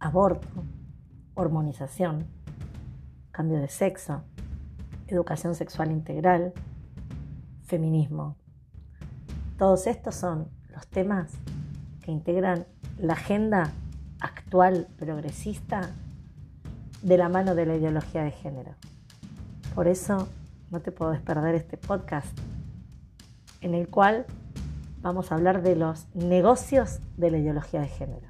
aborto, hormonización, cambio de sexo, educación sexual integral, feminismo. Todos estos son los temas que integran la agenda actual progresista de la mano de la ideología de género. Por eso no te puedes perder este podcast en el cual vamos a hablar de los negocios de la ideología de género.